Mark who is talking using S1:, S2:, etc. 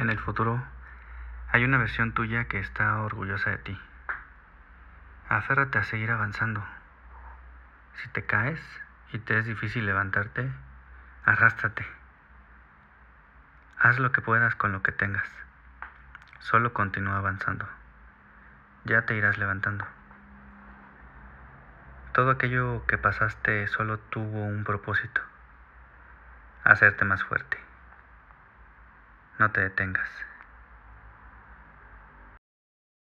S1: En el futuro hay una versión tuya que está orgullosa de ti. Aférrate a seguir avanzando. Si te caes y te es difícil levantarte, arrástrate. Haz lo que puedas con lo que tengas. Solo continúa avanzando. Ya te irás levantando. Todo aquello que pasaste solo tuvo un propósito. Hacerte más fuerte. No te detengas.